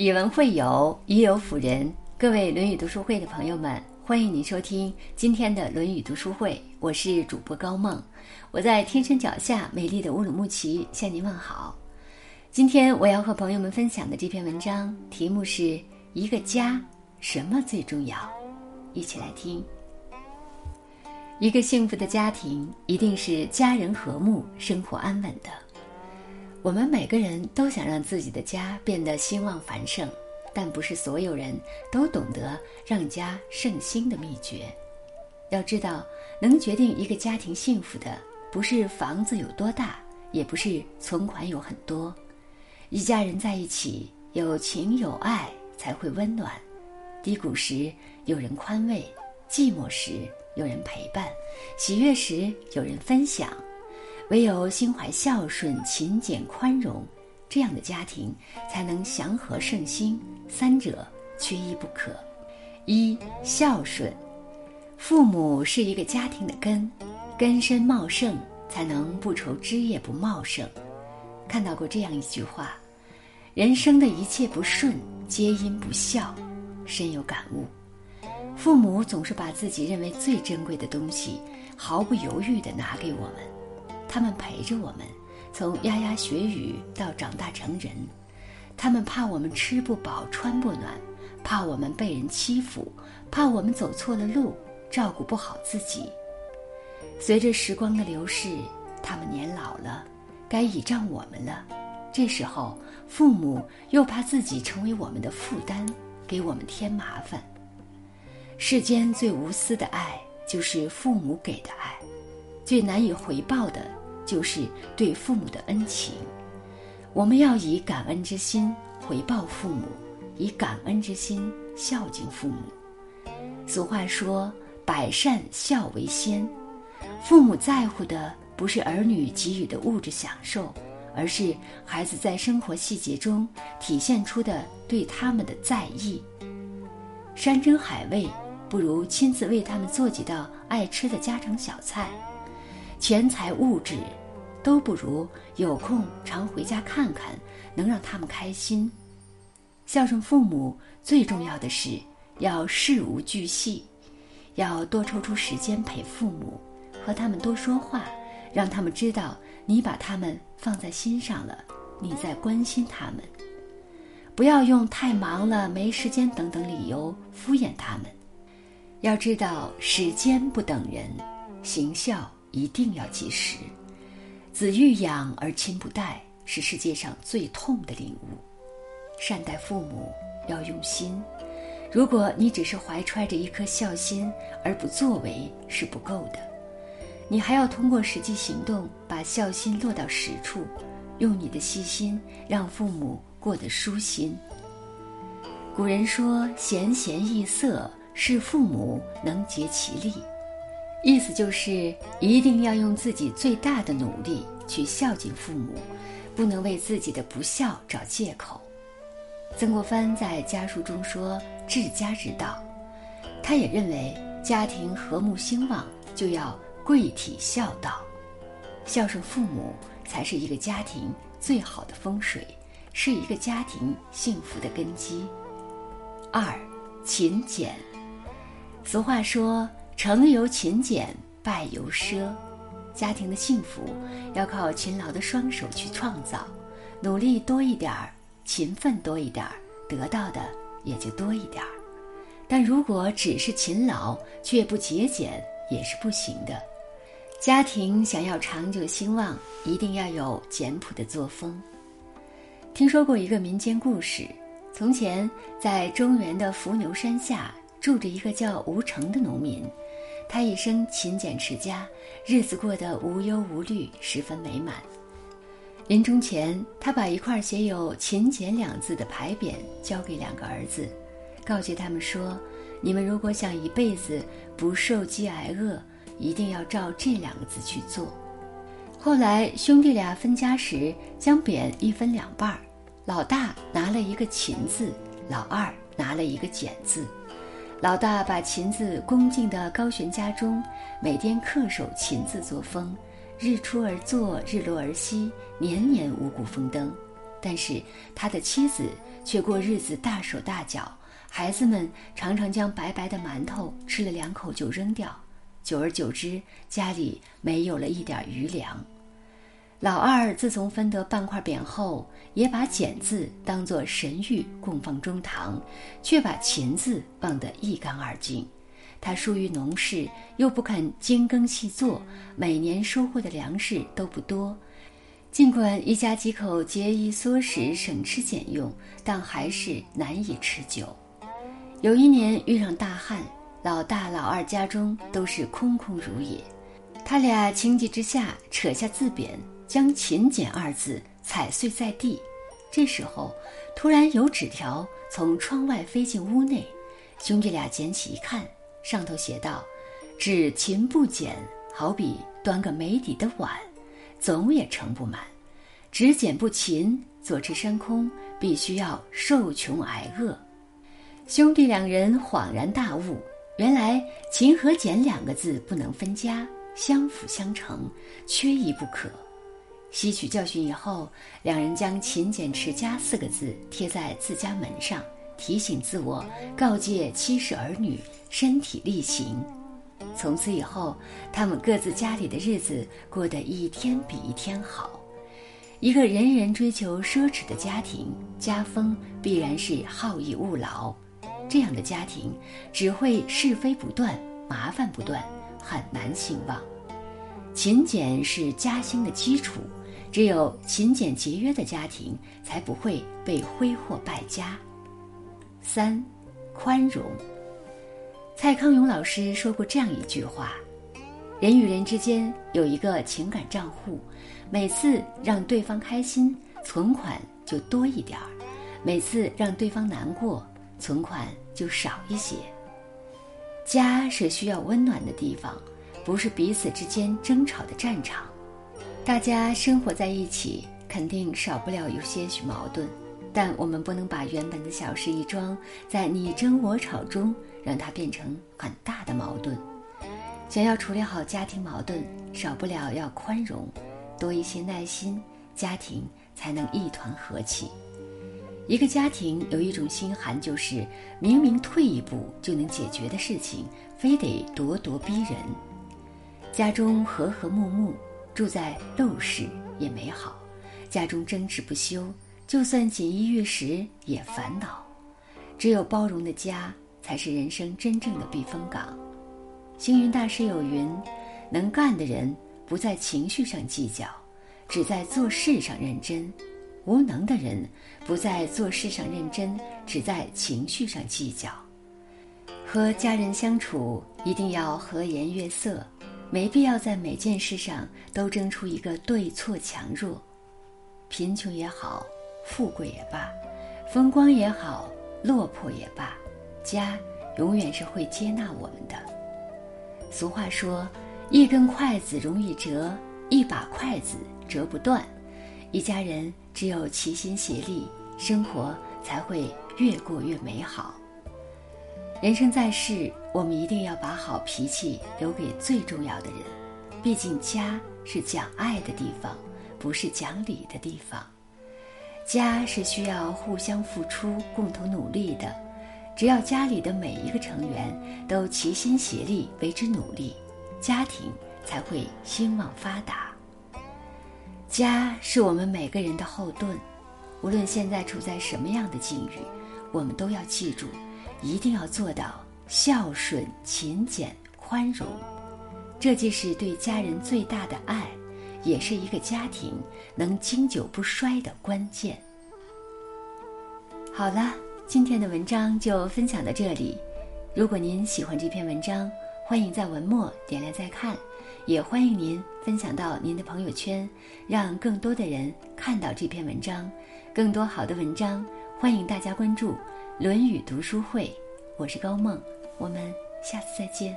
以文会友，以友辅人。各位《论语》读书会的朋友们，欢迎您收听今天的《论语》读书会。我是主播高梦，我在天山脚下美丽的乌鲁木齐向您问好。今天我要和朋友们分享的这篇文章题目是一个家，什么最重要？一起来听。一个幸福的家庭，一定是家人和睦、生活安稳的。我们每个人都想让自己的家变得兴旺繁盛，但不是所有人都懂得让家盛兴的秘诀。要知道，能决定一个家庭幸福的，不是房子有多大，也不是存款有很多。一家人在一起，有情有爱，才会温暖。低谷时有人宽慰，寂寞时有人陪伴，喜悦时有人分享。唯有心怀孝顺、勤俭、宽容，这样的家庭才能祥和顺心，三者缺一不可。一孝顺，父母是一个家庭的根，根深茂盛，才能不愁枝叶不茂盛。看到过这样一句话：人生的一切不顺，皆因不孝。深有感悟。父母总是把自己认为最珍贵的东西，毫不犹豫地拿给我们。他们陪着我们，从牙牙学语到长大成人。他们怕我们吃不饱穿不暖，怕我们被人欺负，怕我们走错了路，照顾不好自己。随着时光的流逝，他们年老了，该倚仗我们了。这时候，父母又怕自己成为我们的负担，给我们添麻烦。世间最无私的爱，就是父母给的爱，最难以回报的。就是对父母的恩情，我们要以感恩之心回报父母，以感恩之心孝敬父母。俗话说：“百善孝为先。”父母在乎的不是儿女给予的物质享受，而是孩子在生活细节中体现出的对他们的在意。山珍海味不如亲自为他们做几道爱吃的家常小菜，钱财物质。都不如有空常回家看看，能让他们开心。孝顺父母最重要的是要事无巨细，要多抽出时间陪父母，和他们多说话，让他们知道你把他们放在心上了，你在关心他们。不要用太忙了、没时间等等理由敷衍他们。要知道时间不等人，行孝一定要及时。子欲养而亲不待，是世界上最痛的领悟。善待父母要用心，如果你只是怀揣着一颗孝心而不作为，是不够的。你还要通过实际行动把孝心落到实处，用你的细心让父母过得舒心。古人说：“贤贤易色，是父母能竭其力。”意思就是一定要用自己最大的努力去孝敬父母，不能为自己的不孝找借口。曾国藩在家书中说：“治家之道。”他也认为家庭和睦兴旺就要贵体孝道，孝顺父母才是一个家庭最好的风水，是一个家庭幸福的根基。二，勤俭。俗话说。成由勤俭，败由奢。家庭的幸福要靠勤劳的双手去创造，努力多一点儿，勤奋多一点儿，得到的也就多一点儿。但如果只是勤劳却不节俭，也是不行的。家庭想要长久兴旺，一定要有简朴的作风。听说过一个民间故事：从前在中原的伏牛山下，住着一个叫吴成的农民。他一生勤俭持家，日子过得无忧无虑，十分美满。临终前，他把一块写有“勤俭”两字的牌匾交给两个儿子，告诫他们说：“你们如果想一辈子不受饥挨饿，一定要照这两个字去做。”后来兄弟俩分家时，将匾一分两半儿，老大拿了一个“勤”字，老二拿了一个“俭”字。老大把琴子恭敬地高悬家中，每天恪守琴子作风，日出而作，日落而息，年年五谷丰登。但是他的妻子却过日子大手大脚，孩子们常常将白白的馒头吃了两口就扔掉，久而久之，家里没有了一点余粮。老二自从分得半块匾后，也把“简”字当作神谕供奉中堂，却把“勤”字忘得一干二净。他疏于农事，又不肯精耕细作，每年收获的粮食都不多。尽管一家几口节衣缩食、省吃俭用，但还是难以持久。有一年遇上大旱，老大、老二家中都是空空如也。他俩情急之下，扯下字匾。将“勤俭”二字踩碎在地，这时候突然有纸条从窗外飞进屋内，兄弟俩捡起一看，上头写道：“只勤不俭，好比端个没底的碗，总也盛不满；只俭不勤，坐吃山空，必须要受穷挨饿。”兄弟两人恍然大悟，原来“勤”和“俭”两个字不能分家，相辅相成，缺一不可。吸取教训以后，两人将“勤俭持家”四个字贴在自家门上，提醒自我，告诫妻室儿女身体力行。从此以后，他们各自家里的日子过得一天比一天好。一个人人追求奢侈的家庭，家风必然是好逸恶劳。这样的家庭只会是非不断，麻烦不断，很难兴旺。勤俭是家兴的基础。只有勤俭节约的家庭，才不会被挥霍败家。三，宽容。蔡康永老师说过这样一句话：人与人之间有一个情感账户，每次让对方开心，存款就多一点儿；每次让对方难过，存款就少一些。家是需要温暖的地方，不是彼此之间争吵的战场。大家生活在一起，肯定少不了有些许矛盾，但我们不能把原本的小事一桩，在你争我吵中，让它变成很大的矛盾。想要处理好家庭矛盾，少不了要宽容，多一些耐心，家庭才能一团和气。一个家庭有一种心寒，就是明明退一步就能解决的事情，非得咄咄逼人。家中和和睦睦。住在陋室也美好，家中争执不休，就算锦衣玉食也烦恼。只有包容的家，才是人生真正的避风港。星云大师有云：能干的人不在情绪上计较，只在做事上认真；无能的人不在做事上认真，只在情绪上计较。和家人相处，一定要和颜悦色。没必要在每件事上都争出一个对错强弱，贫穷也好，富贵也罢，风光也好，落魄也罢，家永远是会接纳我们的。俗话说：“一根筷子容易折，一把筷子折不断。”一家人只有齐心协力，生活才会越过越美好。人生在世，我们一定要把好脾气留给最重要的人。毕竟家是讲爱的地方，不是讲理的地方。家是需要互相付出、共同努力的。只要家里的每一个成员都齐心协力为之努力，家庭才会兴旺发达。家是我们每个人的后盾，无论现在处在什么样的境遇，我们都要记住。一定要做到孝顺、勤俭、宽容，这既是对家人最大的爱，也是一个家庭能经久不衰的关键。好了，今天的文章就分享到这里。如果您喜欢这篇文章，欢迎在文末点亮再看，也欢迎您分享到您的朋友圈，让更多的人看到这篇文章。更多好的文章，欢迎大家关注。《论语读书会》，我是高梦，我们下次再见。